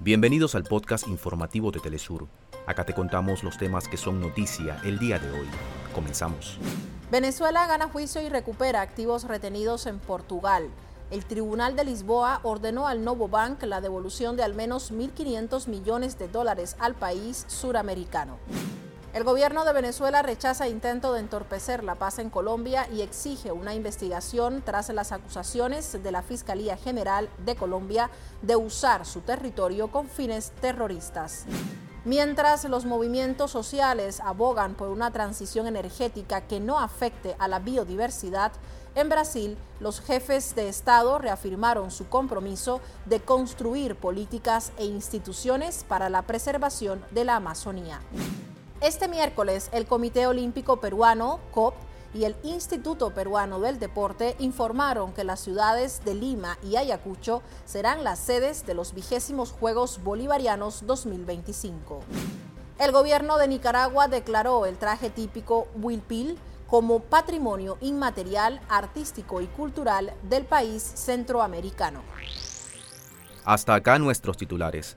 Bienvenidos al podcast informativo de Telesur. Acá te contamos los temas que son noticia el día de hoy. Comenzamos. Venezuela gana juicio y recupera activos retenidos en Portugal. El Tribunal de Lisboa ordenó al Novo Bank la devolución de al menos 1.500 millones de dólares al país suramericano. El gobierno de Venezuela rechaza intento de entorpecer la paz en Colombia y exige una investigación tras las acusaciones de la Fiscalía General de Colombia de usar su territorio con fines terroristas. Mientras los movimientos sociales abogan por una transición energética que no afecte a la biodiversidad, en Brasil los jefes de Estado reafirmaron su compromiso de construir políticas e instituciones para la preservación de la Amazonía. Este miércoles, el Comité Olímpico Peruano, COP, y el Instituto Peruano del Deporte informaron que las ciudades de Lima y Ayacucho serán las sedes de los vigésimos Juegos Bolivarianos 2025. El gobierno de Nicaragua declaró el traje típico Huilpil como patrimonio inmaterial, artístico y cultural del país centroamericano. Hasta acá nuestros titulares.